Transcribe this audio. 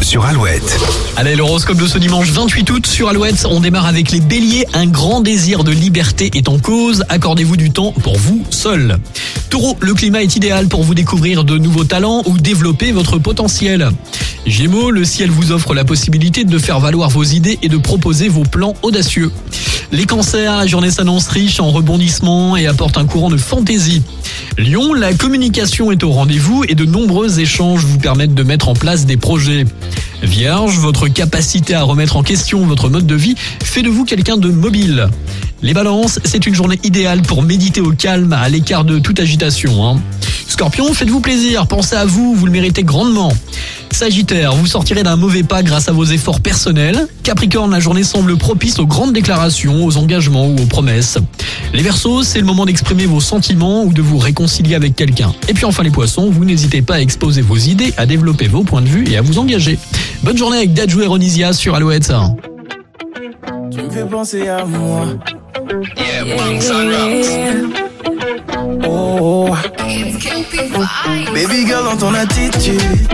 Sur Alouette. Allez, l'horoscope de ce dimanche 28 août sur Alouette. On démarre avec les béliers. Un grand désir de liberté est en cause. Accordez-vous du temps pour vous seul. Taureau, le climat est idéal pour vous découvrir de nouveaux talents ou développer votre potentiel. Gémeaux, le ciel vous offre la possibilité de faire valoir vos idées et de proposer vos plans audacieux. Les cancers, la journée s'annonce riche en rebondissements et apporte un courant de fantaisie. Lion, la communication est au rendez-vous et de nombreux échanges vous permettent de mettre en place des projets. Vierge, votre capacité à remettre en question votre mode de vie fait de vous quelqu'un de mobile. Les balances, c'est une journée idéale pour méditer au calme, à l'écart de toute agitation. hein. Scorpion, faites-vous plaisir, pensez à vous, vous le méritez grandement. Sagittaire, vous sortirez d'un mauvais pas grâce à vos efforts personnels. Capricorne, la journée semble propice aux grandes déclarations, aux engagements ou aux promesses. Les Verseaux, c'est le moment d'exprimer vos sentiments ou de vous réconcilier avec quelqu'un. Et puis enfin les Poissons, vous n'hésitez pas à exposer vos idées, à développer vos points de vue et à vous engager. Bonne journée avec Dajou et Ronisia sur Alouette. Tu me fais penser à moi. Oh, baby girl dans ton attitude.